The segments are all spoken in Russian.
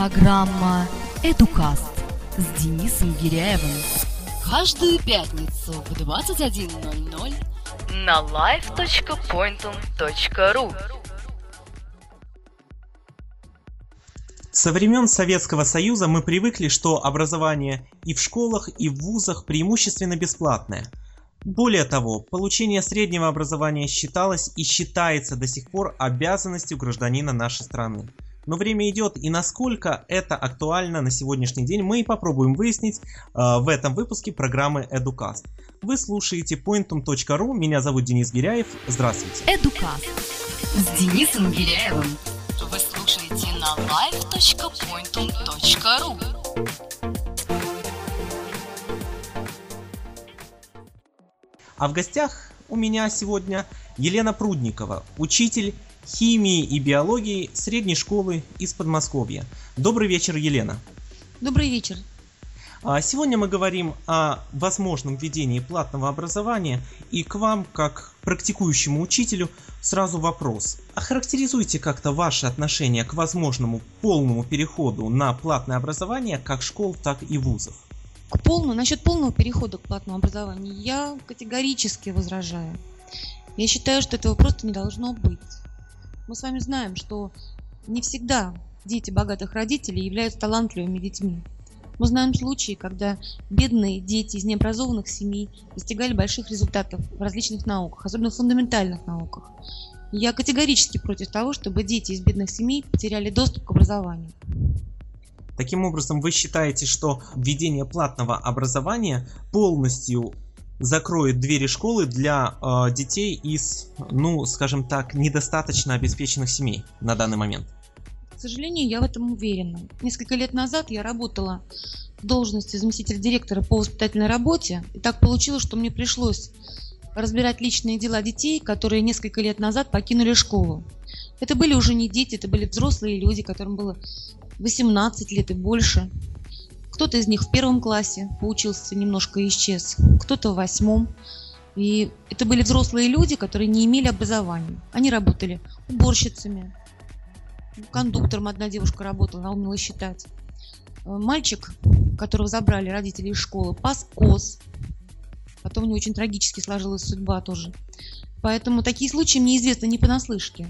Программа «Эдукаст» с Денисом Гиряевым. Каждую пятницу в 21.00 на live.pointum.ru Со времен Советского Союза мы привыкли, что образование и в школах, и в вузах преимущественно бесплатное. Более того, получение среднего образования считалось и считается до сих пор обязанностью гражданина нашей страны. Но время идет, и насколько это актуально на сегодняшний день, мы и попробуем выяснить э, в этом выпуске программы Educast. Вы слушаете pointum.ru, меня зовут Денис Гиряев, здравствуйте. «Эдукаст» с Денисом Гиряевым. Вы слушаете на live.pointum.ru А в гостях у меня сегодня Елена Прудникова, учитель химии и биологии средней школы из Подмосковья. Добрый вечер, Елена. Добрый вечер. А Сегодня мы говорим о возможном введении платного образования и к вам, как практикующему учителю, сразу вопрос. Охарактеризуйте как-то ваше отношение к возможному полному переходу на платное образование как школ, так и вузов. К полному, насчет полного перехода к платному образованию я категорически возражаю. Я считаю, что этого просто не должно быть. Мы с вами знаем, что не всегда дети богатых родителей являются талантливыми детьми. Мы знаем случаи, когда бедные дети из необразованных семей достигали больших результатов в различных науках, особенно в фундаментальных науках. Я категорически против того, чтобы дети из бедных семей потеряли доступ к образованию. Таким образом, вы считаете, что введение платного образования полностью закроет двери школы для э, детей из, ну, скажем так, недостаточно обеспеченных семей на данный момент? К сожалению, я в этом уверена. Несколько лет назад я работала в должности заместителя директора по воспитательной работе. И так получилось, что мне пришлось разбирать личные дела детей, которые несколько лет назад покинули школу. Это были уже не дети, это были взрослые люди, которым было 18 лет и больше. Кто-то из них в первом классе поучился немножко исчез, кто-то в восьмом. И это были взрослые люди, которые не имели образования. Они работали уборщицами, кондуктором одна девушка работала, она умела считать. Э, мальчик, которого забрали родители из школы, пас коз. Потом у него очень трагически сложилась судьба тоже. Поэтому такие случаи мне известны не понаслышке.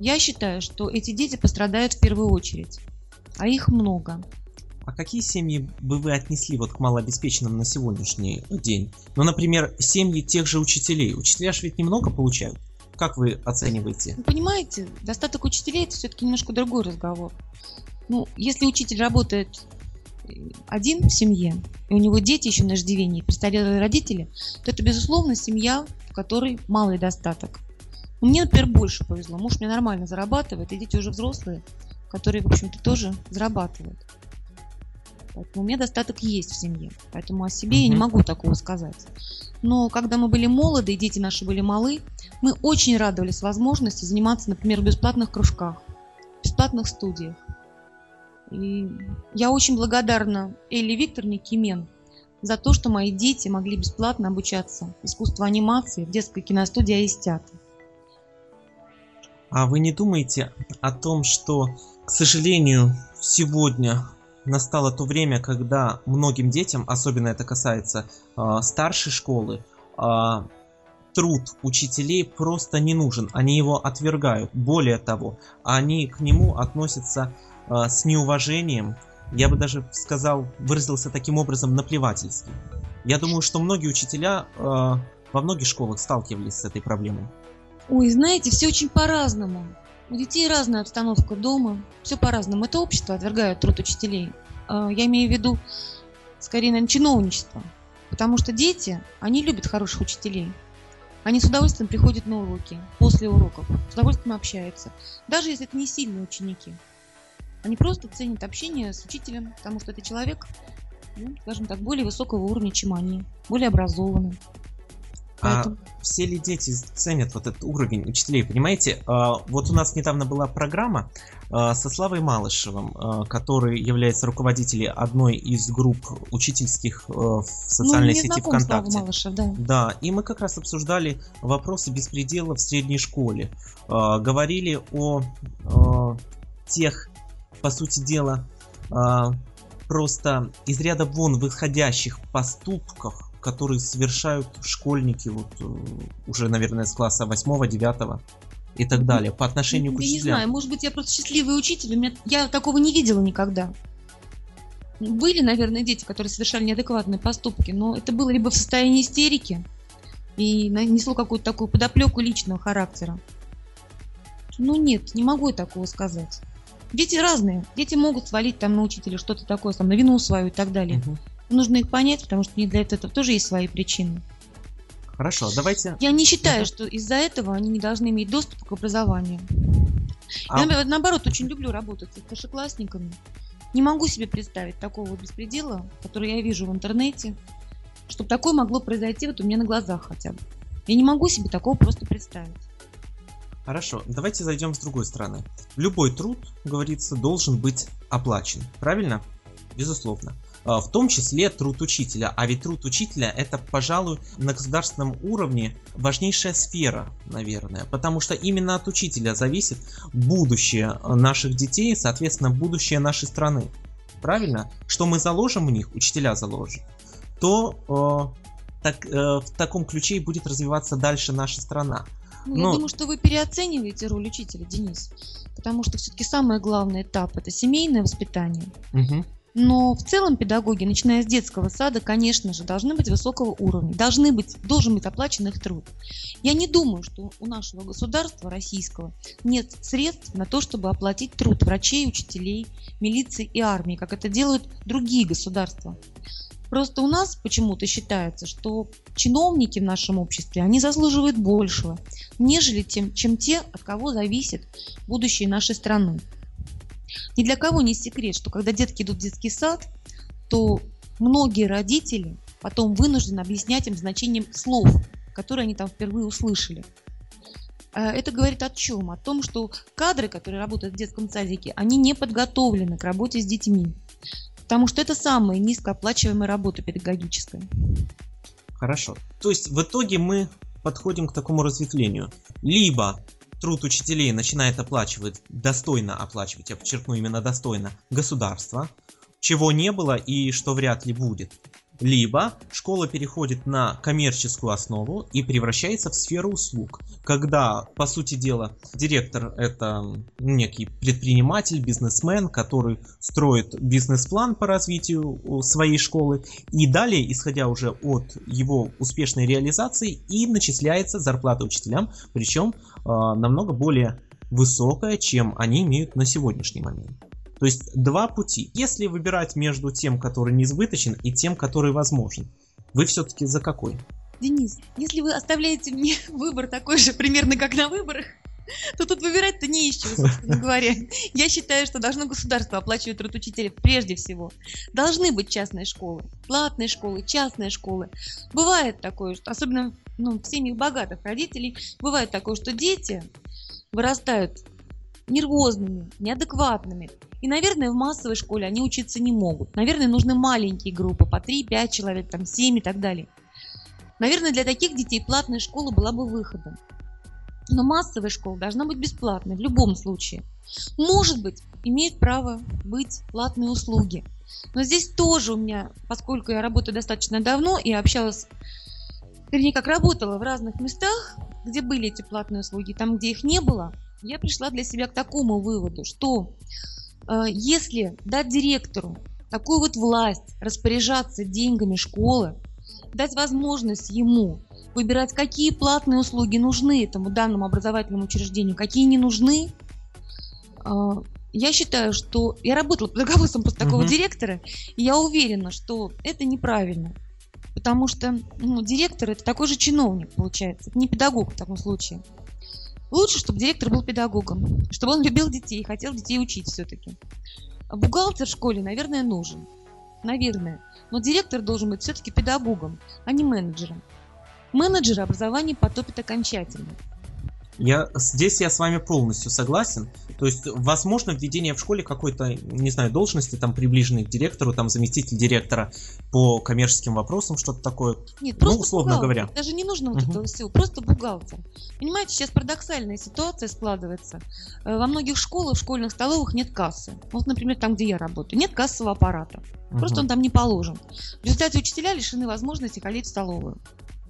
Я считаю, что эти дети пострадают в первую очередь, а их много. А какие семьи бы вы отнесли вот к малообеспеченным на сегодняшний день? Ну, например, семьи тех же учителей. Учителя же ведь немного получают. Как вы оцениваете? Вы понимаете, достаток учителей это все-таки немножко другой разговор. Ну, если учитель работает э, один в семье, и у него дети еще на иждивении, престарелые родители, то это, безусловно, семья, в которой малый достаток. Мне, например, больше повезло. Муж мне нормально зарабатывает, и дети уже взрослые, которые, в общем-то, тоже зарабатывают. Поэтому у меня достаток есть в семье. Поэтому о себе я не могу такого сказать. Но когда мы были молоды и дети наши были малы, мы очень радовались возможности заниматься, например, в бесплатных кружках, в бесплатных студиях. И я очень благодарна Элли Викторовне Кимен за то, что мои дети могли бесплатно обучаться искусству анимации в детской киностудии Аистята. А вы не думаете о том, что, к сожалению, сегодня настало то время, когда многим детям, особенно это касается э, старшей школы, э, труд учителей просто не нужен, они его отвергают. Более того, они к нему относятся э, с неуважением, я бы даже сказал, выразился таким образом наплевательски. Я думаю, что многие учителя э, во многих школах сталкивались с этой проблемой. Ой, знаете, все очень по-разному. У детей разная обстановка дома, все по-разному. Это общество отвергает труд учителей. А, я имею в виду, скорее, наверное, чиновничество. Потому что дети, они любят хороших учителей. Они с удовольствием приходят на уроки, после уроков, с удовольствием общаются. Даже если это не сильные ученики. Они просто ценят общение с учителем, потому что это человек, ну, скажем так, более высокого уровня, чем они, более образованный. Поэтому... А все ли дети ценят вот этот уровень учителей? Понимаете, а, вот у нас недавно была программа а, со Славой Малышевым, а, который является руководителем одной из групп учительских в социальной ну, сети ВКонтакте. Слава Малышев, да. да, и мы как раз обсуждали вопросы беспредела в средней школе. Говорили о, о тех, по сути дела, а, просто из ряда вон выходящих поступков, которые совершают школьники вот э, уже, наверное, с класса 8-9 и так далее по отношению я к учителям. не знаю, может быть, я просто счастливый учитель, у меня, я такого не видела никогда. Были, наверное, дети, которые совершали неадекватные поступки, но это было либо в состоянии истерики и несло какую-то такую подоплеку личного характера. Ну нет, не могу я такого сказать. Дети разные. Дети могут свалить там на учителя что-то такое, там, на вину свою и так далее. Мгм. Нужно их понять, потому что не для этого тоже есть свои причины. Хорошо, давайте. Я не считаю, Мгм. что из-за этого они не должны иметь доступ к образованию. А- Я, например, наоборот, очень люблю работать со старшеклассниками. Не могу себе представить такого беспредела, который я вижу в интернете, чтобы такое могло произойти вот у меня на глазах хотя бы. Я не могу себе такого просто представить. Хорошо, давайте зайдем с другой стороны. Любой труд, говорится, должен быть оплачен, правильно? Безусловно. А, В том числе труд учителя. А ведь труд учителя это, пожалуй, на государственном уровне важнейшая сфера, наверное. Потому что именно от учителя зависит будущее э, наших детей, соответственно, будущее нашей страны. Правильно? Что мы заложим в них, учителя заложат, то э, так, э, в таком ключе и будет развиваться дальше наша страна. Ну, Ну- Я думаю, что вы переоцениваете роль учителя, Денис. Потому что все-таки самый главный этап это семейное воспитание. Мгм. Но в целом педагоги, начиная с детского сада, конечно же, должны быть высокого уровня, должны быть, должен быть оплачен их труд. Я не думаю, что у нашего государства российского нет средств на то, чтобы оплатить труд врачей, учителей, милиции и армии, как это делают другие государства. Просто у нас почему-то считается, что чиновники в нашем обществе, они заслуживают большего, нежели тем, чем те, от кого зависит будущее нашей страны. Ни для кого не секрет, что когда детки идут в детский сад, то многие родители потом вынуждены объяснять им значением слов, которые они там впервые услышали. А Это говорит о чем? О том, что кадры, которые работают в детском садике, они не подготовлены к работе с детьми. Потому что это самая низкооплачиваемая работа педагогическая. Хорошо. То есть в итоге мы подходим к такому разветвлению. Либо труд учителей начинает оплачивать, достойно оплачивать, я подчеркну именно достойно, государство, чего не было и что вряд ли будет. Либо школа переходит на коммерческую основу и превращается в сферу услуг, когда, по сути дела, директор это некий предприниматель, бизнесмен, который строит бизнес-план по развитию э, своей школы, и далее, исходя уже от его успешной реализации, и начисляется зарплата учителям, причем намного более высокая, чем они имеют на сегодняшний момент. То есть два пути. Если выбирать между тем, который неизбыточен, и тем, который возможен, вы все-таки за какой? Денис, если вы оставляете мне выбор такой же примерно, как на выборах, то тут выбирать-то не из чего, собственно говоря. Я считаю, что должно государство оплачивать труд учителей прежде всего. Должны быть частные школы, платные школы, частные школы. Бывает такое, что особенно ну, в семьях богатых родителей, бывает такое, что дети вырастают нервозными, неадекватными. И, наверное, в массовой школе они учиться не могут. Наверное, нужны маленькие группы, по 3-5 человек, там 7 и так далее. Наверное, для таких детей платная школа была бы выходом. Но массовая школа должна быть бесплатной в любом случае. Может быть, имеют право быть платные услуги. Но здесь тоже у меня, поскольку я работаю достаточно давно и общалась, вернее, как работала в разных местах, где были эти платные услуги, там, где их не было, я пришла для себя к такому выводу, что э, если дать директору такую вот власть распоряжаться деньгами школы, дать возможность ему выбирать, какие платные услуги нужны этому данному образовательному учреждению, какие не нужны, э, я считаю, что я работала под руководством просто такого Мгм. директора, и я уверена, что это неправильно. Потому что ну, директор это такой же чиновник, получается, это не педагог в таком случае. Лучше, чтобы директор был педагогом, чтобы он любил детей и хотел детей учить все-таки. Бухгалтер в школе, наверное, нужен. Наверное. Но директор должен быть все-таки педагогом, а не менеджером. Менеджеры образование потопит окончательно. Я, здесь я с вами полностью согласен. То есть, возможно, введение в школе какой-то, не знаю, должности, там, приближенной к директору, там, заместитель директора по коммерческим вопросам, что-то такое. Нет, просто ну, условно бухгалтер. говоря. Даже не нужно вот Мгм. этого всего, просто бухгалтер. Понимаете, сейчас парадоксальная ситуация складывается. Э, Во многих школах, в школьных столовых нет кассы. Вот, например, там, где я работаю, нет кассового аппарата. Просто он Мгм. там не положен. В результате учителя лишены возможности ходить в столовую.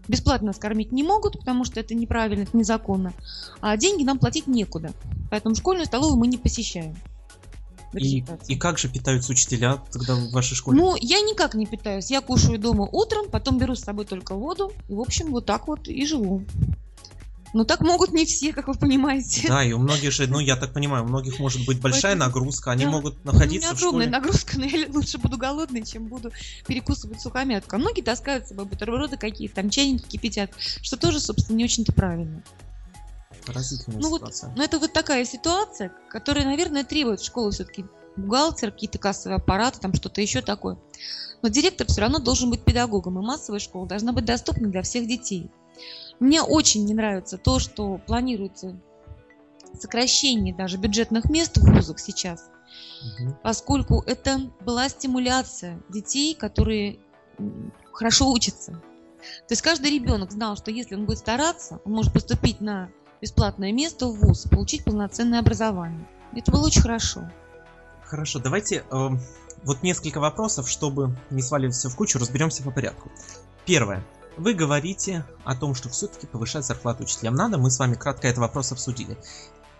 Бесплатно нас кормить не могут, потому что это неправильно, это незаконно. А деньги нам платить некуда. Поэтому школьную столовую мы не посещаем. И, и как же питаются учителя тогда в вашей школе? Ну, я никак не питаюсь. Я кушаю дома утром, потом беру с собой только воду. И, в общем, вот так вот и живу. Но так могут не все, как вы понимаете. Да, и у многих же, ну я так понимаю, у многих может быть большая Поэтому- нагрузка, они Да. могут Ну, У меня находиться в огромная школе. нагрузка, но я лучше буду голодной, чем буду перекусывать сухомятку. А многие таскают с собой бутерброды какие-то, там чайники кипятят, что тоже, собственно, не очень-то правильно. Поразительная Ну вот, ситуация. но это вот такая ситуация, которая, наверное, требует в школу все-таки бухгалтер, какие-то кассовые аппараты, там что-то еще такое. Но директор все равно должен быть педагогом, и массовая школа должна быть доступна для всех детей. Мне очень не нравится то, что планируется сокращение даже бюджетных мест в вузах сейчас, Мгм. поскольку это была стимуляция детей, которые хорошо учатся. То есть каждый ребенок знал, что если он будет стараться, он может поступить на бесплатное место в ВУЗ, получить полноценное образование. Это было очень хорошо. Хорошо, давайте э, вот несколько вопросов, чтобы не сваливать все в кучу, разберемся по порядку. Первое. Вы говорите о том, что все-таки повышать зарплату учителям надо. Мы с вами кратко этот вопрос обсудили.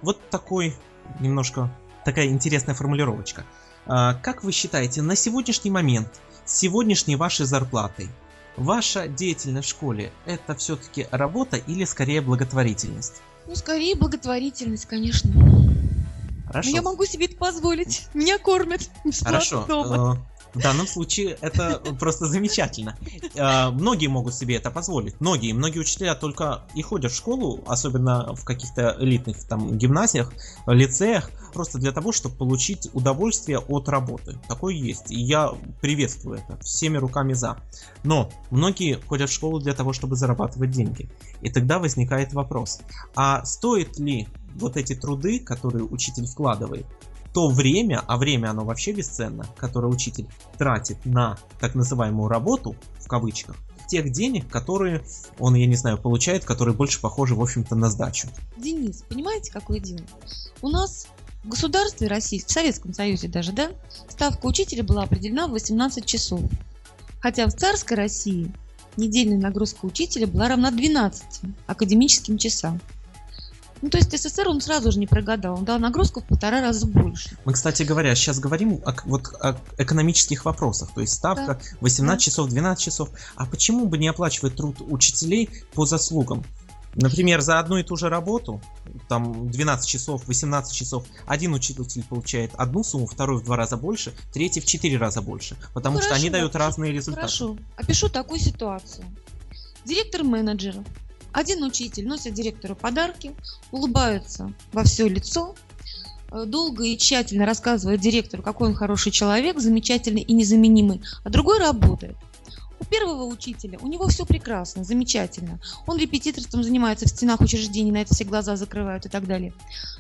Вот такой немножко такая интересная формулировочка. А, Как вы считаете, на сегодняшний момент, с сегодняшней вашей зарплатой, ваша деятельность в школе это все-таки работа или скорее благотворительность? Ну, скорее благотворительность, конечно. Хорошо. Но я могу себе это позволить. Меня кормят бесплатно Хорошо. дома. В данном случае это просто замечательно. Э, Многие могут себе это позволить. Многие, многие учителя только и ходят в школу, особенно в каких-то элитных там гимназиях, лицеях, просто для того, чтобы получить удовольствие от работы. Такое есть. И я приветствую это всеми руками за. Но многие ходят в школу для того, чтобы зарабатывать деньги. И тогда возникает вопрос, а стоит ли вот эти труды, которые учитель вкладывает, то время, а время оно вообще бесценно, которое учитель тратит на так называемую работу, в кавычках, тех денег, которые он, я не знаю, получает, которые больше похожи, в общем-то, на сдачу. Денис, понимаете, какое дело? У нас в государстве России, в Советском Союзе даже, да, ставка учителя была определена в 18 часов. Хотя в царской России недельная нагрузка учителя была равна 12 академическим часам. Ну, то есть СССР он сразу же не прогадал, он дал нагрузку в полтора раза больше. Мы, кстати говоря, сейчас говорим о, вот, о экономических вопросах, то есть ставка 18 Да. часов, 12 часов. А почему бы не оплачивать труд учителей по заслугам? Например, за одну и ту же работу, там 12 часов, 18 часов, один учитель получает одну сумму, второй в два раза больше, третий в четыре раза больше, потому Ну, что они дают разные результаты. Хорошо, опишу такую ситуацию. Директор-менеджер, один учитель носит директору подарки, улыбается во все лицо, э, долго и тщательно рассказывает директору, какой он хороший человек, замечательный и незаменимый, а другой работает. У первого учителя у него все прекрасно, замечательно. Он репетиторством занимается в стенах учреждений, на это все глаза закрывают и так далее.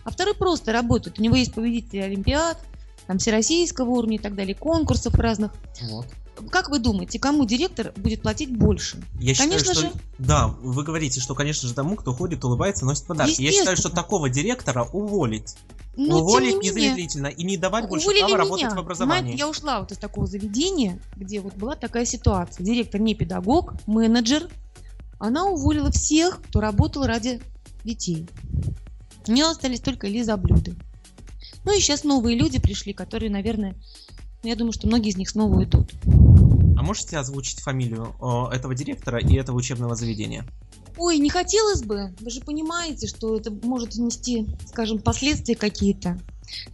А второй просто работает. У него есть победители Олимпиад, там всероссийского уровня и так далее, конкурсов разных. Вот. Как вы думаете, кому директор будет платить больше? Я Конечно считаю, что... же. Да, вы говорите, что, конечно же, тому, кто ходит, улыбается, носит подарки. Я считаю, что такого директора уволить. Но уволить тем не незамедлительно и не давать больше права работать меня. в образовании. Понимаете, я ушла вот из такого заведения, где вот была такая ситуация. Директор не педагог, менеджер. Она уволила всех, кто работал ради детей. У нее остались только лизоблюды. Ну и сейчас новые люди пришли, которые, наверное, ну, я думаю, что многие из них снова уйдут. Можете озвучить фамилию э, этого директора и этого учебного заведения? Ой, не хотелось бы. Вы же понимаете, что это может нести, скажем, последствия какие-то.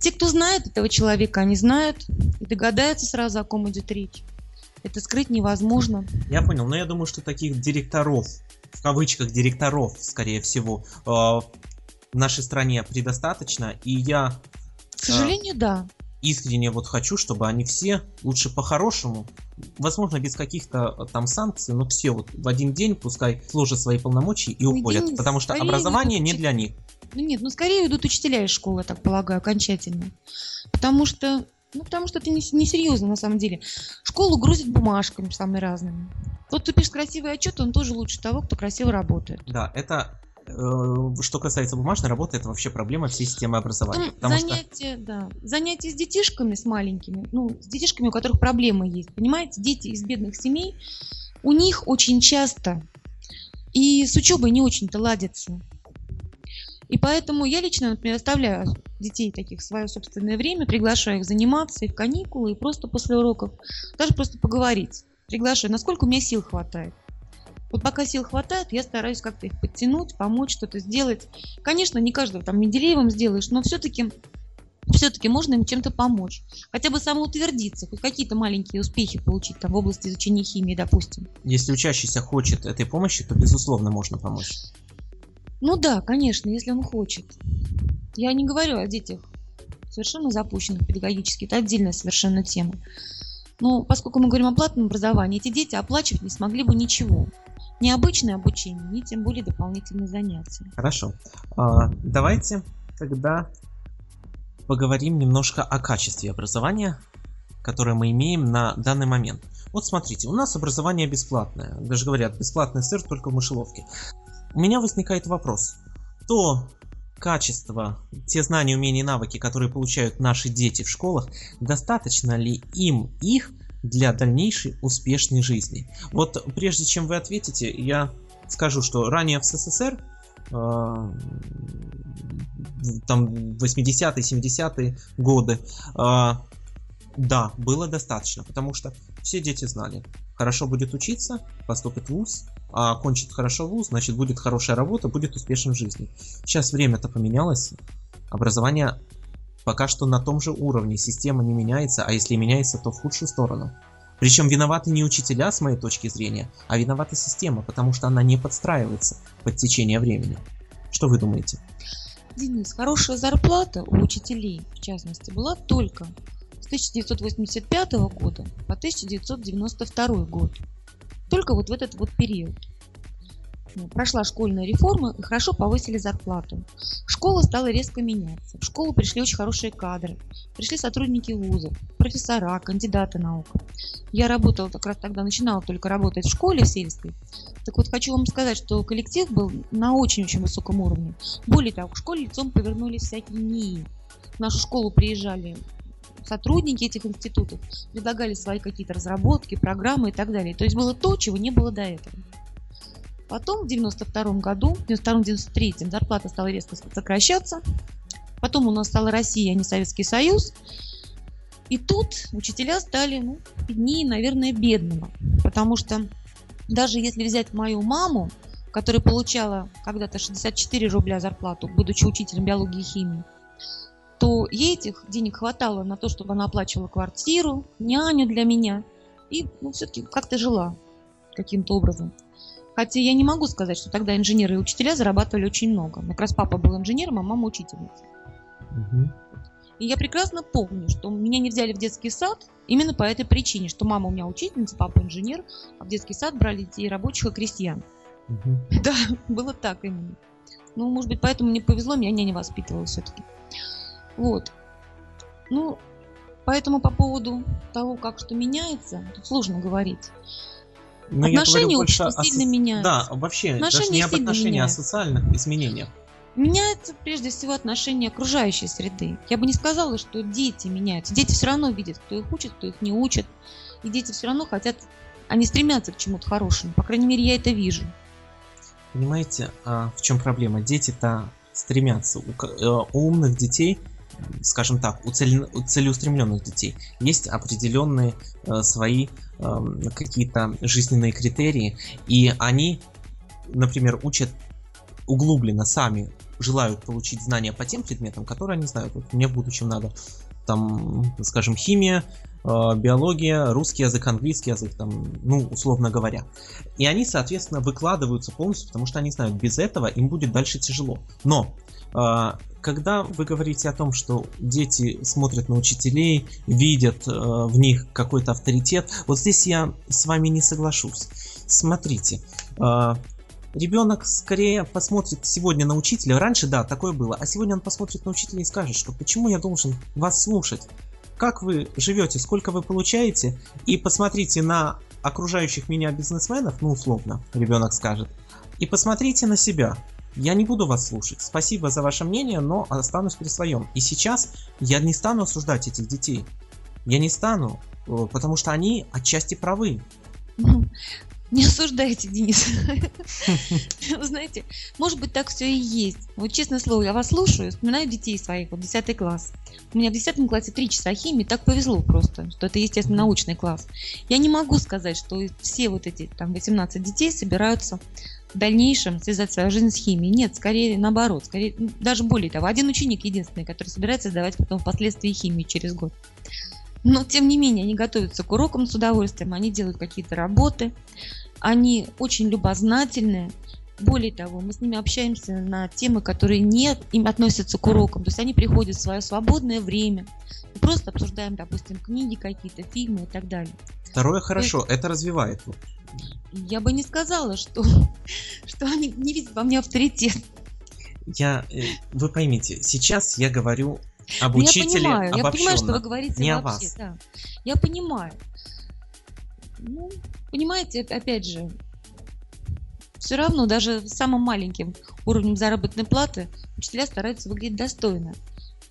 Те, кто знает этого человека, они знают и догадаются сразу, о ком идет речь. Это скрыть невозможно. Я понял, но я думаю, что таких директоров, в кавычках директоров, скорее всего, э, в нашей стране предостаточно, и я... К сожалению, да. Искренне вот хочу, чтобы они все лучше по-хорошему, возможно, без каких-то э, там санкций, но все вот в один день пускай сложат свои полномочия и уходят, Денис, потому что образование не для них. Ну нет, ну скорее идут учителя из школы, так полагаю, окончательно. Потому что ну, потому что это несерьезно не на самом деле. Школу грузят бумажками самыми разными. Тот, кто пишет красивый отчет, он тоже лучше того, кто красиво работает. Да, это что касается бумажной работы, это вообще проблема всей системы образования. Потом занятия, что... да. Занятия с детишками, с маленькими, ну, с детишками, у которых проблемы есть. Понимаете, дети из бедных семей, у них очень часто и с учебой не очень-то ладится. И поэтому я лично, например, оставляю детей таких в свое собственное время, приглашаю их заниматься и в каникулы, и просто после уроков, даже просто поговорить. Приглашаю, насколько у меня сил хватает. Вот пока сил хватает, я стараюсь как-то их подтянуть, помочь, что-то сделать. Конечно, не каждого там Менделеевым сделаешь, но все-таки все-таки можно им чем-то помочь. Хотя бы самоутвердиться, хоть какие-то маленькие успехи получить там в области изучения химии, допустим. Если учащийся хочет этой помощи, то безусловно можно помочь. Ну да, конечно, если он хочет. Я не говорю о детях совершенно запущенных педагогически, это отдельная совершенно тема. Но поскольку мы говорим о платном образовании, эти дети оплачивать не смогли бы ничего ни обычное обучение, ни тем более дополнительные занятия. Хорошо. А, давайте тогда поговорим немножко о качестве образования, которое мы имеем на данный момент. Вот смотрите, у нас образование бесплатное. Даже говорят, бесплатный сыр только в мышеловке. У меня возникает вопрос. То качество, те знания, умения и навыки, которые получают наши дети в школах, достаточно ли им их для дальнейшей успешной жизни? Вот прежде чем вы ответите, я скажу, что ранее в СССР э, там 80-е, 70-е годы, э, да, было достаточно, потому что все дети знали, хорошо будет учиться, поступит в ВУЗ, а кончит хорошо вуз, значит будет хорошая работа, будет успешен в жизни. Сейчас время-то поменялось, образование пока что на том же уровне, система не меняется, а если меняется, то в худшую сторону. Причем виноваты не учителя, с моей точки зрения, а виновата система, потому что она не подстраивается под течение времени. Что вы думаете? Денис, хорошая зарплата у учителей, в частности, была только с 1985 года по 1992 год. Только вот в этот вот период. Прошла школьная реформа и хорошо повысили зарплату. Школа стала резко меняться. В школу пришли очень хорошие кадры. Пришли сотрудники вузов, профессора, кандидаты наук. Я работала как раз тогда, начинала только работать в школе сельской. Так вот, хочу вам сказать, что коллектив был на очень-очень высоком уровне. Более того, к школе лицом повернулись всякие НИИ. В нашу школу приезжали сотрудники этих институтов, предлагали свои какие-то разработки, программы и так далее. То есть было то, чего не было до этого. Потом в 92 году, в 92-93 зарплата стала резко сокращаться. Потом у нас стала Россия, а не Советский Союз. И тут учителя стали, ну, беднее, наверное, бедного. Потому что даже если взять мою маму, которая получала когда-то 64 рубля зарплату, будучи учителем биологии и химии, то ей этих денег хватало на то, чтобы она оплачивала квартиру, няню для меня и ну, все-таки как-то жила каким-то образом. Хотя я не могу сказать, что тогда инженеры и учителя зарабатывали очень много. Как раз папа был инженером, а мама учительница. Угу. И я прекрасно помню, что меня не взяли в детский сад именно по этой причине, что мама у меня учительница, папа инженер, а в детский сад брали детей рабочих и крестьян. Угу. Да, было так именно. Ну, может быть, поэтому мне повезло, меня няня воспитывала все-таки. Вот. Ну, поэтому по поводу того, как что меняется, тут сложно говорить. Но ну, отношения сильно о... меняются. Да, вообще, отношения даже не об отношениях, а о социальных изменениях. Меняется прежде всего отношение окружающей среды. Я бы не сказала, что дети меняются. Дети все равно видят, кто их учит, кто их не учит. И дети все равно хотят, они стремятся к чему-то хорошему. По крайней мере, я это вижу. Понимаете, а в чем проблема? Дети-то стремятся. У, э, у умных детей скажем так, у, цель, у целеустремленных детей есть определенные э, свои э, какие-то жизненные критерии, и они, например, учат углубленно сами желают получить знания по тем предметам, которые они знают. Вот мне в будущем надо там, скажем, химия, э, биология, русский язык, английский язык, там, ну, условно говоря. И они, соответственно, выкладываются полностью, потому что они знают, без этого им будет дальше тяжело. Но э, когда вы говорите о том, что дети смотрят на учителей, видят э, в них какой-то авторитет, вот здесь я с вами не соглашусь. Смотрите, э, ребенок скорее посмотрит сегодня на учителя. Раньше, да, такое было, а сегодня он посмотрит на учителя и скажет, что почему я должен вас слушать? Как вы живете, сколько вы получаете? И посмотрите на окружающих меня бизнесменов, ну условно, ребенок скажет, и посмотрите на себя. Я не буду вас слушать. Спасибо за ваше мнение, но останусь при своем. И сейчас я не стану осуждать этих детей. Я не стану, э, потому что они отчасти правы. Не осуждайте, Денис. Знаете, может быть, так все и есть. Вот честное слово, я вас слушаю, вспоминаю детей своих, вот 10 класс. У меня в 10 классе 3 часа химии, так повезло просто, что это, естественно, научный класс. Я не могу сказать, что все вот эти там 18 детей собираются в дальнейшем связать свою жизнь с химией. Нет, скорее наоборот. Скорее, даже более того, один ученик единственный, который собирается сдавать потом впоследствии химию через год. Но, тем не менее, они готовятся к урокам с удовольствием, они делают какие-то работы, они очень любознательные. Более того, мы с ними общаемся на темы, которые не им относятся к урокам. То есть они приходят в свое свободное время. Мы просто обсуждаем, допустим, книги какие-то, фильмы и так далее. Второе хорошо, есть, это развивает. Я бы не сказала, что, что они не видят во мне авторитет. Я, э, вы поймите, сейчас я говорю об ну, учителе я понимаю, я понимаю, что вы говорите не вообще, о вас. Да. Я понимаю. Ну, понимаете, опять же, все равно даже самым маленьким уровнем заработной платы учителя стараются выглядеть достойно.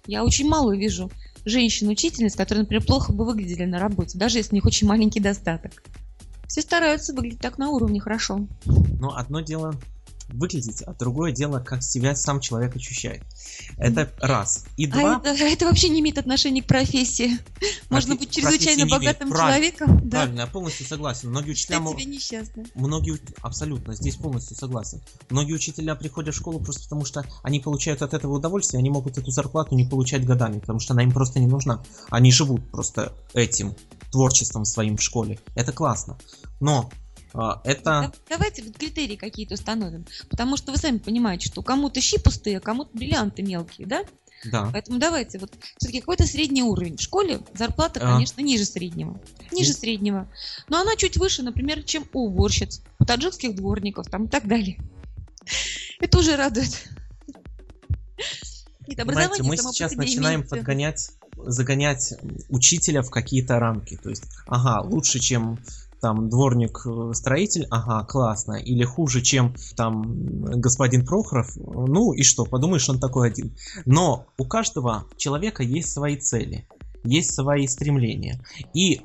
Я очень мало вижу женщин-учительниц, которые, например, плохо бы выглядели на работе, даже если у них очень маленький достаток. Все стараются выглядеть так на уровне хорошо. Но одно дело выглядеть, а другое дело, как себя сам человек ощущает. Это раз. И а два... А это, это вообще не имеет отношения к профессии. Можно быть чрезвычайно богатым человеком. Да. Правильно, я полностью согласен. Многие учителя... Я тебе несчастны. Многие... Абсолютно, здесь полностью согласен. Многие учителя приходят в школу просто потому, что они получают от этого удовольствие, они могут эту зарплату не получать годами, потому что она им просто не нужна. Они живут просто этим творчеством своим в школе. Это классно. Но это... Давайте вот критерии какие-то установим. Потому что вы сами понимаете, что кому-то щи пустые, а кому-то бриллианты мелкие, да? Да. Поэтому давайте, вот все-таки какой-то средний уровень. В школе зарплата, а. конечно, ниже среднего. Ниже среднего. Но она чуть выше, например, чем у уборщиц, у таджикских дворников там и так далее. Это уже радует. Понимаете, мы сейчас начинаем имеется. подгонять, загонять учителя в какие-то рамки. То есть, ага, лучше, чем там дворник-строитель, ага, классно, или хуже, чем там господин Прохоров, ну и что, подумаешь, он такой один. Но у каждого человека есть свои цели, есть свои стремления. И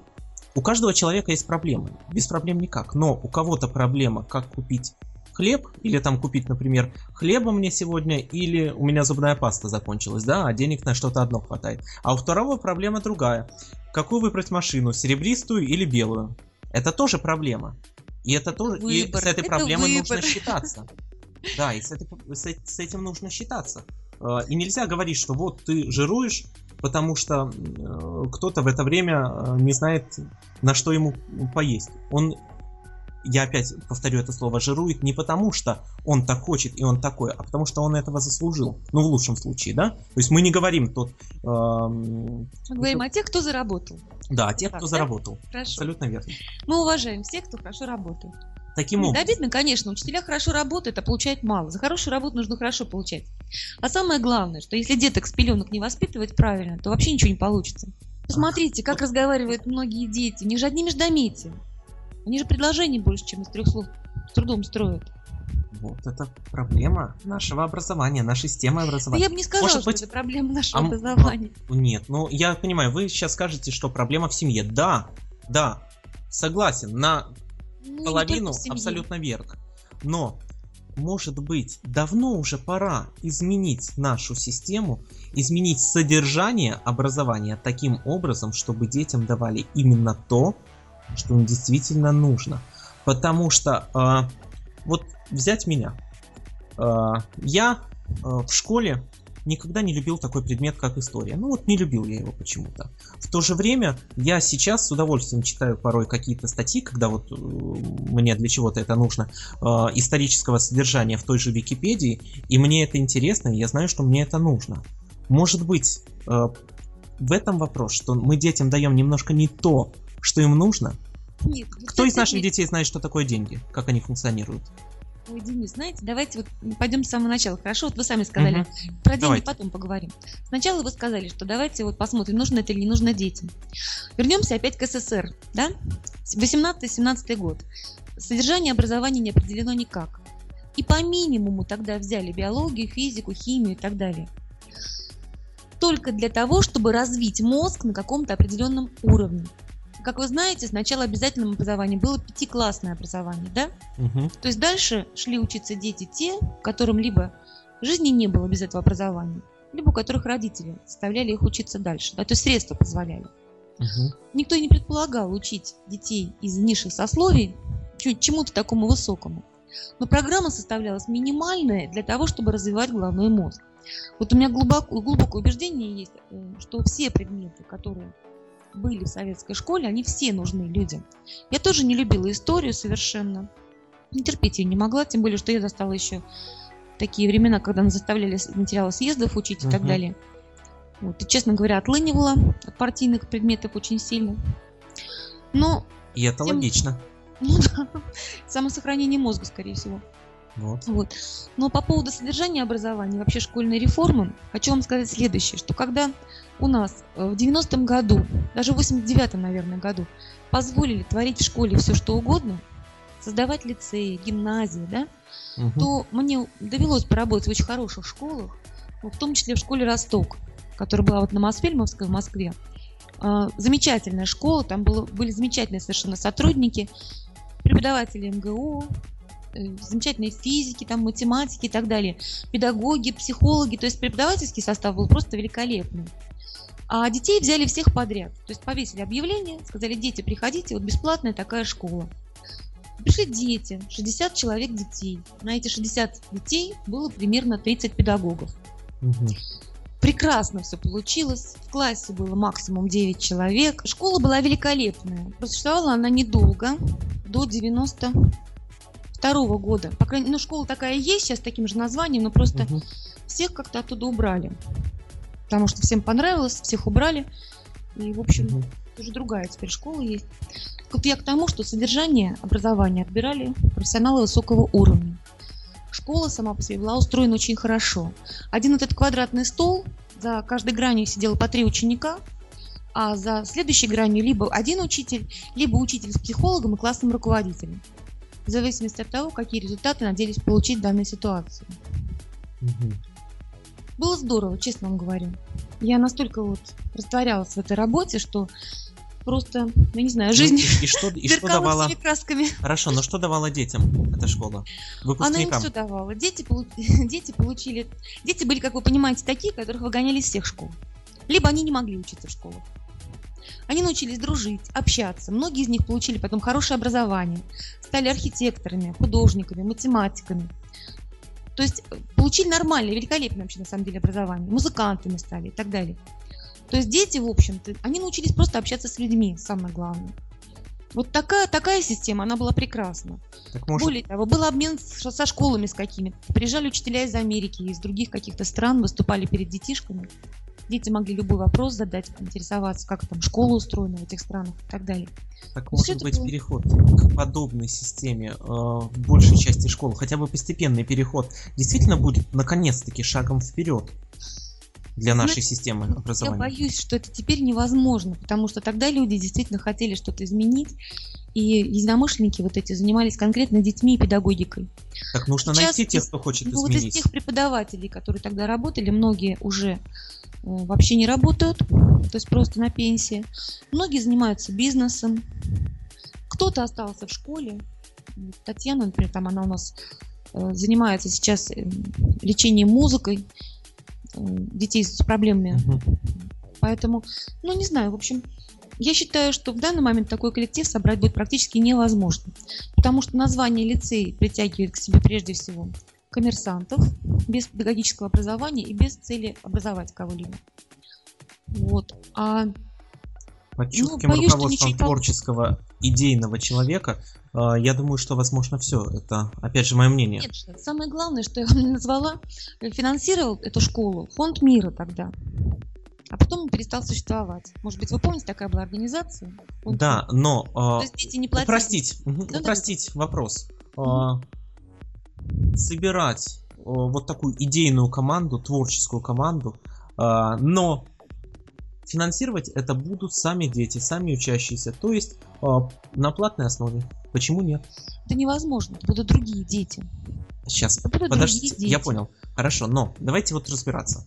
у каждого человека есть проблемы. Без проблем никак. Но у кого-то проблема, как купить хлеб, или там купить, например, хлеба мне сегодня, или у меня зубная паста закончилась, да, а денег на что-то одно хватает. А у второго проблема другая. Какую выбрать машину, серебристую или белую? Это тоже проблема. И это тоже выбор. и с этой проблемой нужно считаться. Да, и с, этой, с, с этим нужно считаться. Э, и нельзя говорить, что вот ты жируешь, потому что э, кто-то в это время э, не знает, на что ему поесть. Он я опять повторю это слово, жирует не потому, что он так хочет и он такой, а потому что он этого заслужил. Ну, в лучшем случае, да? То есть мы не говорим тут... Эм, мы говорим о тех, кто заработал. Да, о тех, так, кто да? заработал. Хорошо. Абсолютно верно. Мы уважаем всех, кто хорошо работает. Таким образом. Обидно, конечно, учителя хорошо работают, а получают мало. За хорошую работу нужно хорошо получать. А самое главное, что если деток с пеленок не воспитывать правильно, то вообще ничего не получится. Посмотрите, как разговаривают многие дети. У них же одни междометия. Они же предложений больше, чем из трех слов с трудом строят. Вот это проблема нашего образования, нашей системы образования. Да я бы не сказала, Может что быть... это проблема нашего а... образования. Нет, ну я понимаю, вы сейчас скажете, что проблема в семье. Да, да, согласен, на ну, половину абсолютно верно. Но может быть, давно уже пора изменить нашу систему, изменить содержание образования таким образом, чтобы детям давали именно то, что им действительно нужно. Потому что э, вот взять меня. Э, я э, в школе никогда не любил такой предмет, как история. Ну вот не любил я его почему-то. В то же время я сейчас с удовольствием читаю порой какие-то статьи, когда вот э, мне для чего-то это нужно, э, исторического содержания в той же Википедии, и мне это интересно, и я знаю, что мне это нужно. Может быть, э, в этом вопрос, что мы детям даем немножко не то, что им нужно. Нет, Кто из наших детей знает, что такое деньги, как они функционируют? Ой, Денис, знаете, давайте вот пойдем с самого начала. Хорошо, вот вы сами сказали. Угу. Про деньги давайте. потом поговорим. Сначала вы сказали, что давайте вот посмотрим, нужно это или не нужно детям. Вернемся опять к СССР, да? 18-17 год. Содержание образования не определено никак. И по минимуму тогда взяли биологию, физику, химию и так далее. Только для того, чтобы развить мозг на каком-то определенном уровне. Как вы знаете, сначала обязательным образованием было пятиклассное образование, да? Угу. То есть дальше шли учиться дети те, которым либо жизни не было без этого образования, либо у которых родители заставляли их учиться дальше, да, то есть средства позволяли. Угу. Никто не предполагал учить детей из низших сословий чему-то такому высокому. Но программа составлялась минимальная для того, чтобы развивать головной мозг. Вот у меня глубоко, глубокое убеждение есть, э, что все предметы, которые были в советской школе, они все нужны людям. Я тоже не любила историю совершенно. Не терпеть ее не могла, тем более, что я застала еще такие времена, когда нас заставляли материалы съездов учить и uh-huh. так далее. Вот. И, честно говоря, отлынивала от партийных предметов очень сильно. Но... И это тем... логично. Ну да, самосохранение мозга, скорее всего. Вот. вот. Но по поводу содержания образования, вообще школьной реформы, хочу вам сказать следующее, что когда у нас э, в 90-м году, даже в 89-м, наверное, году, позволили творить в школе все, что угодно, создавать лицеи, гимназии, да, угу. то мне довелось поработать в очень хороших школах, в том числе в школе «Росток», которая была вот на Мосфильмовской в Москве. А, замечательная школа, там было, были замечательные совершенно сотрудники, преподаватели МГУ, замечательные физики, там, математики и так далее, педагоги, психологи, то есть преподавательский состав был просто великолепный. А детей взяли всех подряд. То есть повесили объявление, сказали, дети, приходите, вот бесплатная такая школа. Пришли дети, 60 человек детей. На эти 60 детей было примерно 30 педагогов. Угу. Прекрасно все получилось. В классе было максимум 9 человек. Школа была великолепная. Просуществовала она недолго, до 90 второго года. По крайней ну, школа такая есть сейчас таким же названием, но просто угу. всех как-то оттуда убрали. Потому что всем понравилось, всех убрали. И, в общем, угу. уже другая теперь школа есть. Вот я к тому, что содержание образования отбирали профессионалы высокого уровня. Школа сама по себе была устроена очень хорошо. Один этот квадратный стол, за каждой гранью сидело по три ученика, а за следующей гранью либо один учитель, либо учитель с психологом и классным руководителем в зависимости от того, какие результаты надеялись получить в данной ситуации. Угу. Было здорово, честно вам говорю. Я настолько вот растворялась в этой работе, что просто, я не знаю, жизнь ну, и, что, и что давала... красками. Хорошо, но что давала детям эта школа? Она им все давала. Дети, дети получили... Дети были, как вы понимаете, такие, которых выгоняли из всех школ. Либо они не могли учиться в школах. Они научились дружить, общаться. Многие из них получили потом хорошее образование, стали архитекторами, художниками, математиками. То есть э, получили нормальное, великолепное вообще на самом деле образование, музыкантами стали и так далее. То есть дети, в общем-то, они научились просто общаться с людьми, самое главное. Вот такая, такая система, она была прекрасна. Так может... Более того, был обмен со школами с какими-то. Приезжали учителя из Америки, из других каких-то стран, выступали перед детишками. Дети могли любой вопрос задать, интересоваться, как там школа устроена в этих странах и так далее. Так То может быть было... переход к подобной системе э, в большей части школ, хотя бы постепенный переход, действительно будет наконец-таки шагом вперед для нашей Знаете, системы образования? Я боюсь, что это теперь невозможно, потому что тогда люди действительно хотели что-то изменить, и единомышленники вот эти занимались конкретно детьми и педагогикой. Так нужно Сейчас найти тех, кто хочет ну, изменить. Вот из тех преподавателей, которые тогда работали, многие уже вообще не работают, то есть просто на пенсии. Многие занимаются бизнесом. Кто-то остался в школе. Татьяна, например, там она у нас э, занимается сейчас э, лечением музыкой детей с проблемами. Угу. Поэтому, ну не знаю, в общем, я считаю, что в данный момент такой коллектив собрать будет практически невозможно. Потому что название лицей притягивает к себе прежде всего коммерсантов, без педагогического образования и без цели образовать кого-либо. Вот. А Под чутким Ну, боюсь, руководством творческого идейного человека, э, я думаю, что возможно все. Это, опять же, мое мнение. Нет, самое главное, что я вам назвала, э, финансировал эту школу фонд мира тогда. А потом он перестал существовать. Может быть, вы помните, такая была организация? Да, но То э, есть дети не платили. упростить, Да-да. упростить вопрос. Э, собирать э, вот такую идейную команду, творческую команду, э, но финансировать это будут сами дети, сами учащиеся, то есть э, на платной основе. Почему нет? Это невозможно. Это будут другие дети. Сейчас, будут подождите, другие я дети. понял. Хорошо, но давайте вот разбираться.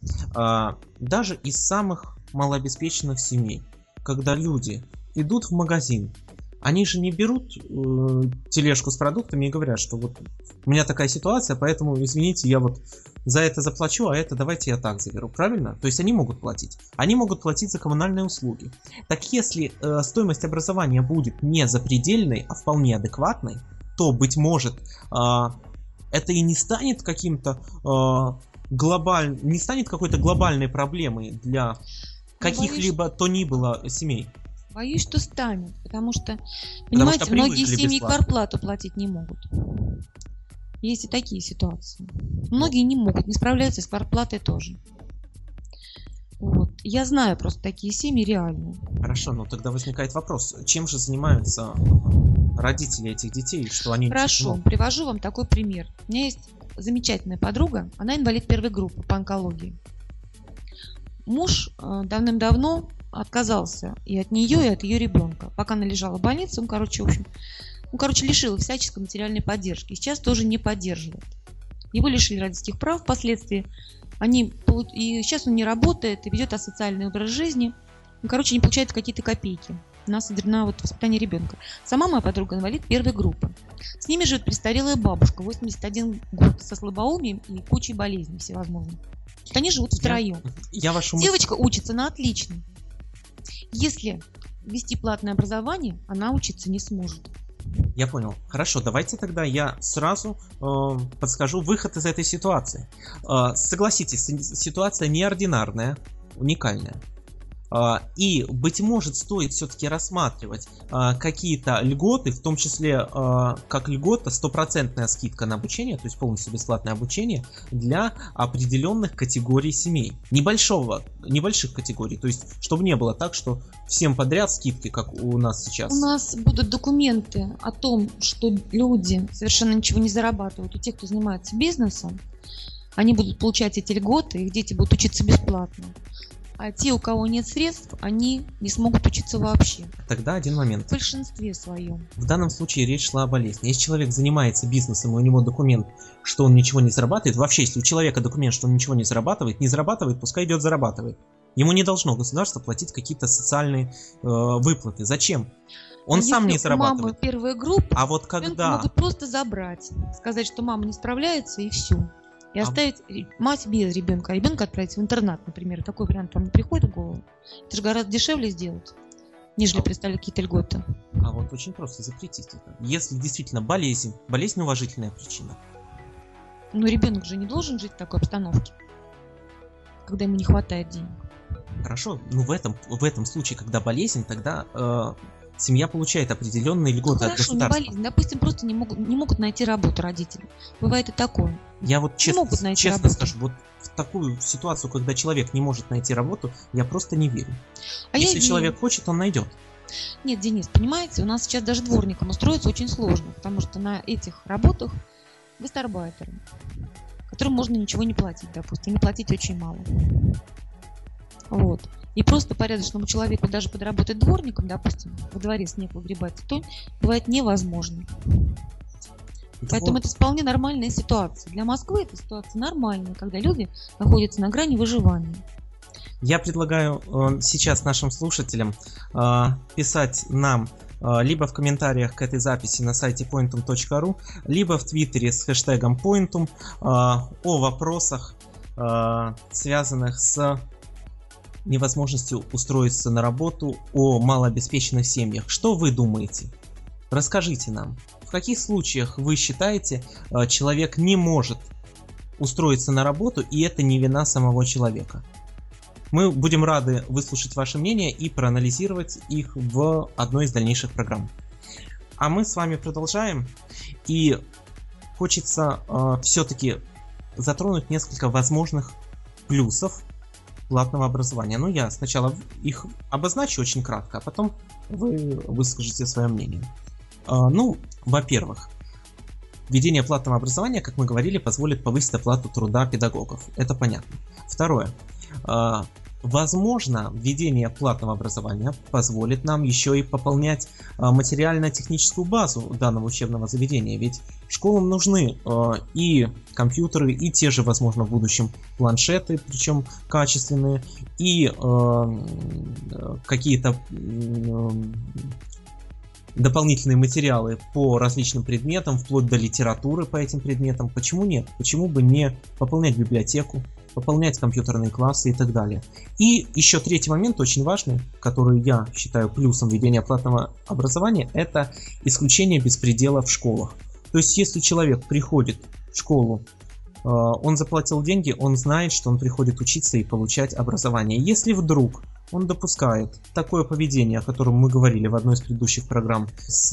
Даже из самых малообеспеченных семей, когда люди идут в магазин, они же не берут э, тележку с продуктами и говорят, что вот у меня такая ситуация, поэтому, извините, я вот за это заплачу, а это давайте я так заберу, правильно? То есть они могут платить. Они могут платить за коммунальные услуги. Так если э, стоимость образования будет не запредельной, а вполне адекватной, то, быть может, а, это и не станет каким-то глобаль... не станет какой-то глобальной проблемой для каких-либо то ни было семей. Боюсь, что станет, потому что, понимаете, что многие семьи квартплату платить не могут. Есть и такие ситуации. Многие не могут, не справляются с квартплатой тоже. Вот. Я знаю просто такие семьи реальные. Хорошо, но тогда возникает вопрос, чем же занимаются родители этих детей, что они... Хорошо, ну, привожу вам такой пример. У меня есть замечательная подруга, она инвалид первой группы по онкологии. Муж э, давным-давно отказался и от нее, и от ее ребенка. Пока она лежала в больнице, он, короче, в общем, ну, короче, лишил всяческой материальной поддержки. И сейчас тоже не поддерживает. Его лишили родительских прав впоследствии. Они, и сейчас он не работает и ведет асоциальный образ жизни. Ну, короче, не получает какие-то копейки на, на вот воспитание ребенка. Сама моя подруга инвалид первой группы. С ними живет престарелая бабушка, 81 год, со слабоумием и кучей болезней всевозможных. Они живут втроем. Я вашу мысль... Девочка учится на отлично. Если вести платное образование, она учиться не сможет. Я понял. Хорошо, давайте тогда я сразу э, подскажу выход из этой ситуации. Э, согласитесь, си- ситуация неординарная, уникальная. Э, и, быть может, стоит все-таки рассматривать э, какие-то льготы, в том числе э, как льгота, стопроцентная скидка на обучение, то есть полностью бесплатное обучение для определенных категорий семей. Небольшого, небольших категорий, то есть чтобы не было так, что всем подряд скидки, как у нас сейчас. У нас будут документы о том, что люди совершенно ничего не зарабатывают. У тех, кто занимается бизнесом, они будут получать эти льготы, их дети будут учиться бесплатно. А те, у кого нет средств, они не смогут учиться вообще. Тогда один момент. В большинстве своем. В данном случае речь шла о болезни. Если человек занимается бизнесом, и у него документ, что он ничего не зарабатывает, вообще, если у человека документ, что он ничего не зарабатывает, не зарабатывает, пускай идет зарабатывает. Ему не должно государство платить какие-то социальные э, выплаты. Зачем? Он А сам если не у мамы зарабатывает. первая группа, А вот когда... могут просто забрать, сказать, что мама не справляется и все. И А- оставить ре- мать без ребенка, а ребенка отправить в интернат, например. Такой вариант вам не приходит в голову? Это же гораздо дешевле сделать, нежели А- представить какие-то льготы. А вот очень просто запретить это. Если действительно болезнь, болезнь уважительная причина. Но ребенок же не должен жить в такой обстановке, когда ему не хватает денег. Хорошо, ну в этом, в этом случае, когда болезнь, тогда э, семья получает определенные Ну, льготы от хорошо, не государства. болезнь. Допустим, просто не могут, не могут найти работу родители. Бывает и такое. Я вот честно, могут найти честно работу. скажу, вот в такую ситуацию, когда человек не может найти работу, я просто не верю. А Если верю. человек хочет, он найдет. Нет, Денис, понимаете, у нас сейчас даже дворникам устроиться очень сложно, потому что на этих работах гастарбайтеры, которым можно ничего не платить, допустим, или платить очень мало. Вот. И просто порядочному человеку даже подработать дворником, допустим, во дворе снег выгребать, то бывает невозможно. Поэтому Вот. это вполне нормальная ситуация. Для Москвы эта ситуация нормальная, когда люди находятся на грани выживания. Я предлагаю э, сейчас нашим слушателям э, писать нам э, либо в комментариях к этой записи на сайте pointum.ru, либо в твиттере с хэштегом pointum э, о вопросах, э, связанных с невозможностью устроиться на работу, о малообеспеченных семьях. Что вы думаете? Расскажите нам, в каких случаях вы считаете, э, человек не может устроиться на работу, и это не вина самого человека. Мы будем рады выслушать ваше мнение и проанализировать их в одной из дальнейших программ. А мы с вами продолжаем, и хочется э, все-таки затронуть несколько возможных плюсов платного образования. Ну, я сначала их обозначу очень кратко, а потом вы выскажете свое мнение. Э, ну, во-первых, Введение платного образования, как мы говорили, позволит повысить оплату труда педагогов. Это понятно. Второе. А, возможно, введение платного образования позволит нам еще и пополнять а, материально-техническую базу данного учебного заведения. Ведь школам нужны а, и компьютеры, и те же, возможно, в будущем планшеты, причем качественные, и какие-то дополнительные материалы по различным предметам, вплоть до литературы по этим предметам. Почему нет? Почему бы не пополнять библиотеку, пополнять компьютерные классы и так далее. И еще третий момент, очень важный, который я считаю плюсом введения платного образования, это исключение беспредела в школах. То есть, если человек приходит в школу, э, он заплатил деньги, он знает, что он приходит учиться и получать образование. Если вдруг он допускает такое поведение, о котором мы говорили в одной из предыдущих программ с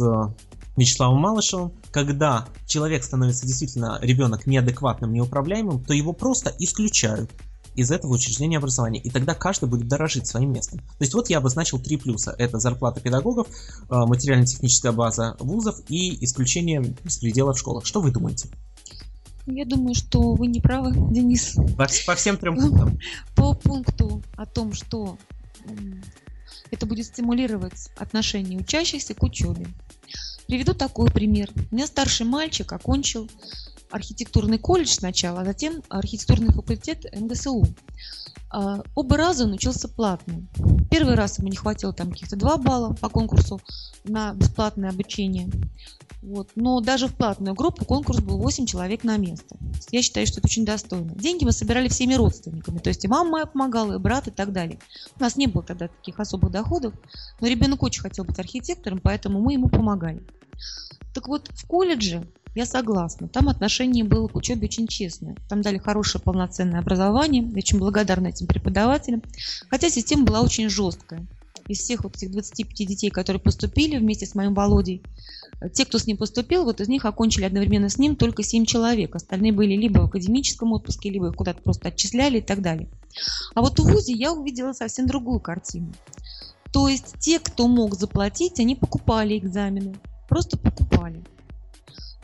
Вячеславом Малышевым, когда человек становится действительно ребенок неадекватным, неуправляемым, то его просто исключают из этого учреждения образования. И тогда каждый будет дорожить своим местом. То есть вот я обозначил три плюса. Это зарплата педагогов, э, материально-техническая база вузов и исключение беспредела в школах. Что вы думаете? Я думаю, что вы не правы, Денис. По, по всем трем пунктам. По пункту о том, что это будет стимулировать отношение учащихся к учебе. Приведу такой пример. У меня старший мальчик окончил архитектурный колледж сначала, а затем архитектурный факультет МГСУ. А, оба раза он учился платно. Первый раз ему не хватило там каких-то 2 балла по конкурсу на бесплатное обучение. Вот. Но даже в платную группу конкурс был 8 человек на место. Я считаю, что это очень достойно. Деньги мы собирали всеми родственниками. То есть и мама моя помогала, и брат, и так далее. У нас не было тогда таких особых доходов. Но ребенок очень хотел быть архитектором, поэтому мы ему помогали. Так вот, в колледже я согласна. Там отношение было к учебе очень честное. Там дали хорошее полноценное образование. Я очень благодарна этим преподавателям. Хотя система была очень жесткая. Из всех вот этих 25 детей, которые поступили вместе с моим Володей, те, кто с ним поступил, вот из них окончили одновременно с ним только 7 человек. Остальные были либо в академическом отпуске, либо их куда-то просто отчисляли и так далее. А вот в ВУЗе я увидела совсем другую картину. То есть те, кто мог заплатить, они покупали экзамены. Просто покупали.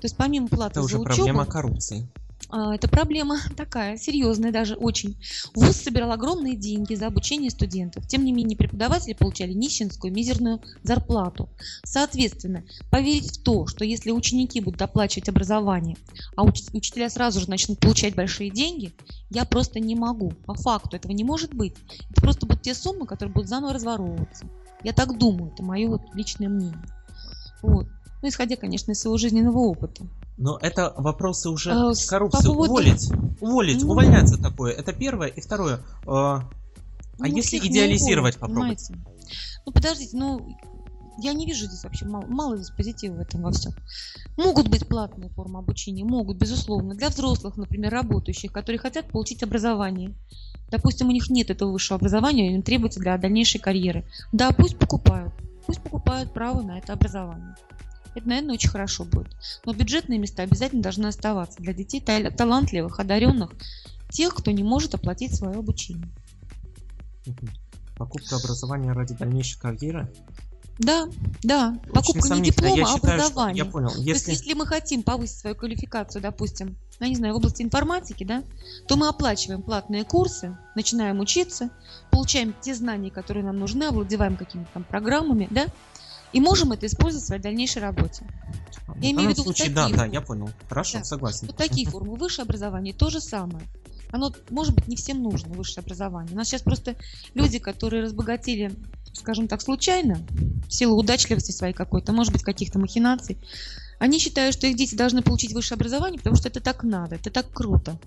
То есть помимо платы Это за уже учебу... проблема коррупции. А, это проблема такая, серьезная даже очень. ВУЗ собирал огромные деньги за обучение студентов. Тем не менее, преподаватели получали нищенскую, мизерную зарплату. Соответственно, поверить в то, что если ученики будут оплачивать образование, а уч- учителя сразу же начнут получать большие деньги, я просто не могу. По факту этого не может быть. Это просто будут те суммы, которые будут заново разворовываться. Я так думаю, это мое вот личное мнение. Вот. Ну, исходя, конечно, из своего жизненного опыта. Но это вопросы уже А, коррупции. по поводу- Уволить. Уволить, Ну. увольнять за такое. Это первое. И второе. э, а Ну, если идеализировать уволят, попробовать? понимаете? Ну, подождите, ну, я не вижу здесь вообще мало, мало здесь позитива в этом во всем. Могут быть платные формы обучения, могут, безусловно. Для взрослых, например, работающих, которые хотят получить образование. Допустим, у них нет этого высшего образования, им требуется для дальнейшей карьеры. Да, пусть покупают. Пусть покупают право на это образование. Это, наверное, очень хорошо будет. Но бюджетные места обязательно должны оставаться для детей та- талантливых, одаренных, тех, кто не может оплатить свое обучение. Покупка образования ради дальнейшей карьеры. Да, да. Очень Покупка не диплома, Я а считаю, что- образования. Я понял. То есть, Если... если мы хотим повысить свою квалификацию, допустим, ну, я не знаю, в области информатики, да, то мы оплачиваем платные курсы, начинаем учиться, получаем те знания, которые нам нужны, овладеваем какими-то там программами, да, и можем это использовать в своей дальнейшей работе. в имею в виду вот случае, да, такие да, формы. я понял. Хорошо, Да. согласен. Вот такие формы. Высшее образование то же самое. Оно, может быть, не всем нужно, высшее образование. У нас сейчас просто люди, которые разбогатели, скажем так, случайно, в силу удачливости своей какой-то, может быть, каких-то махинаций, они считают, что их дети должны получить высшее образование, потому что это так надо, это так круто.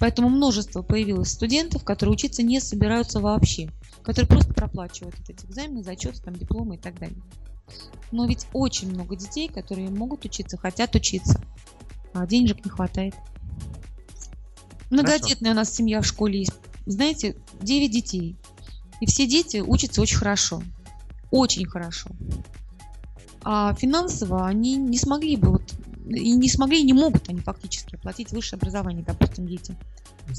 Поэтому множество появилось студентов, которые учиться не собираются вообще, которые просто проплачивают эти экзамены, зачеты, там, дипломы и так далее. Но ведь очень много детей, которые могут учиться, хотят учиться, а денежек не хватает. Многодетная у нас семья в школе есть. Знаете, 9 детей. И все дети учатся очень хорошо. Очень хорошо. А финансово они не смогли бы вот и не смогли, и не могут они фактически оплатить высшее образование, допустим, дети.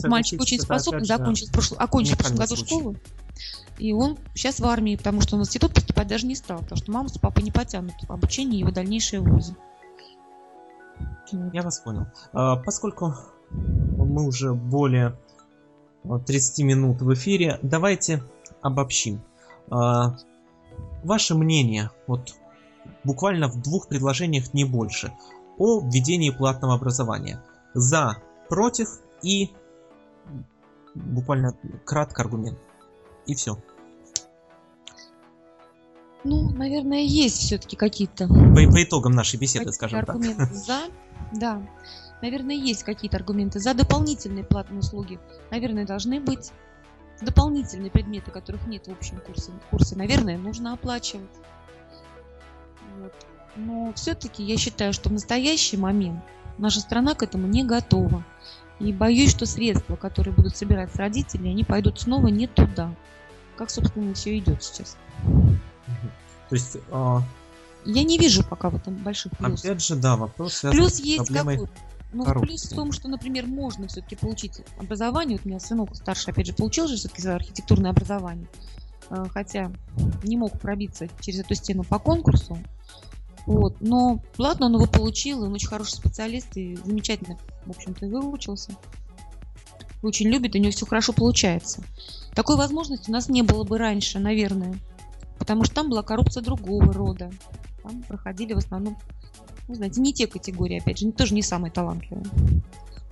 Мальчик очень способный, закончил, в прошлом, окончил в прошлом году случай. школу, и он сейчас в армии, потому что он в институт поступать даже не стал, потому что мама с папой не потянут обучение и его дальнейшее в ВУЗе. Вот. Я вас понял. А, Поскольку мы уже более а, 30 минут в эфире, давайте обобщим. А, Ваше мнение, вот буквально в двух предложениях не больше, о введении платного образования. За, против и буквально кратко аргумент. И все. Ну, наверное, есть все-таки какие-то По, по итогам нашей беседы, какие скажем так. аргументы за. Да, наверное, есть какие-то аргументы за дополнительные платные услуги. Наверное, должны быть дополнительные предметы, которых нет в общем курсе. Курсы, наверное, нужно оплачивать. Вот. Но все-таки я считаю, что в настоящий момент наша страна к этому не готова. И боюсь, что средства, которые будут собирать с родителей, они пойдут снова не туда. Как, собственно, все идет сейчас. То есть, а, Я не вижу пока в этом больших плюсов. опять же, да, вопрос связан Плюс с есть проблемой какой? Ну, плюс в том, что, например, можно все-таки получить образование. Вот у меня сынок старший, опять же, получил же все-таки свое архитектурное образование. Э, Хотя не мог пробиться через эту стену по конкурсу. Вот. Но платно он его получил, он очень хороший специалист и замечательно, в общем-то, выучился. Очень любит, у него все хорошо получается. Такой возможности у нас не было бы раньше, наверное. Потому что там была коррупция другого рода. Там проходили в основном ну, знаете, не те категории, опять же, тоже не самые талантливые.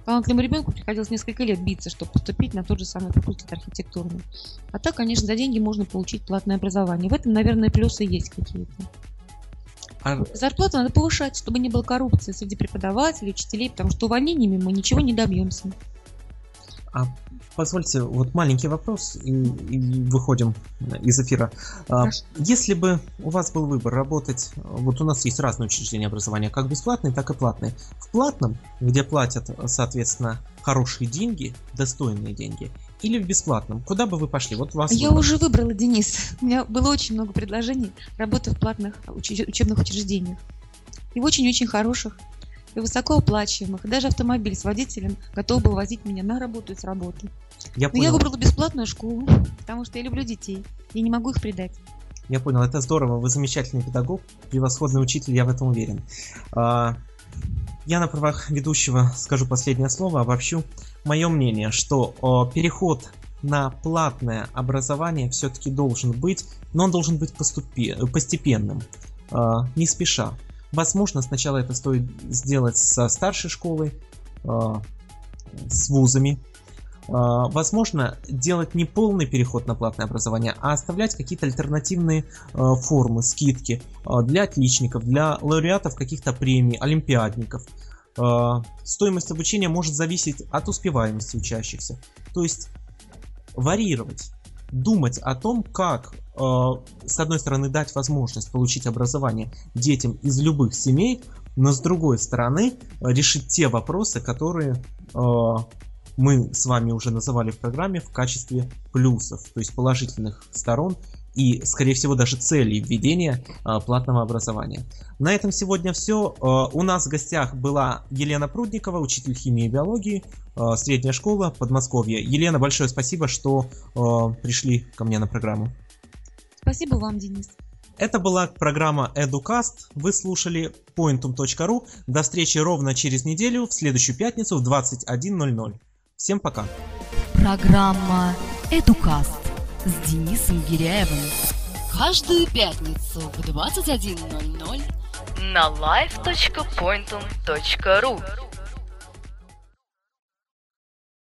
Талантливому ребенку приходилось несколько лет биться, чтобы поступить на тот же самый факультет архитектурный. А так, конечно, за деньги можно получить платное образование. В этом, наверное, плюсы есть какие-то. А Зарплату надо повышать, чтобы не было коррупции среди преподавателей, учителей, потому что увольнениями мы ничего не добьемся. А позвольте, вот маленький вопрос, и, и выходим из эфира. А, Хорошо. Если бы у вас был выбор работать, вот у нас есть разные учреждения образования, как бесплатные, так и платные. В платном, где платят, соответственно, хорошие деньги, достойные деньги, или в бесплатном, куда бы вы пошли? Вот вас Я выбор. уже выбрала, Денис. У меня было очень много предложений работы в платных учебных учреждениях. И в очень-очень хороших, и высокооплачиваемых. И даже автомобиль с водителем готов был возить меня на работу и с работы. Я Но я понял, выбрала бесплатную школу, потому что я люблю детей. Я не могу их предать. я понял, это здорово, вы замечательный педагог, превосходный учитель, я в этом уверен. А, Я на правах ведущего скажу последнее слово, обобщу. Мое мнение, что о, переход на платное образование все-таки должен быть, но он должен быть поступе- постепенным, а, не спеша. Возможно, сначала это стоит сделать со старшей школы, а, с вузами. Возможно, делать не полный переход на платное образование, а оставлять какие-то альтернативные формы, скидки для отличников, для лауреатов каких-то премий, олимпиадников. А, Стоимость обучения может зависеть от успеваемости учащихся. То есть варьировать, думать о том, как э, с одной стороны дать возможность получить образование детям из любых семей, но с другой стороны э, решить те вопросы, которые э, мы с вами уже называли в программе в качестве плюсов, то есть положительных сторон и, скорее всего, даже целей введения э, платного образования. На этом сегодня все. У нас в гостях была Елена Прудникова, учитель химии и биологии, э, средняя школа, Подмосковье. Елена, большое спасибо, что э, пришли ко мне на программу. Спасибо вам, Денис. Это была программа EduCast. Вы слушали pointum.ru. До встречи ровно через неделю, в следующую пятницу в 21.00. Всем пока. Программа «Эдукаст» с Денисом Гиряевым. Каждую пятницу в 21.00 На live.pointum.ru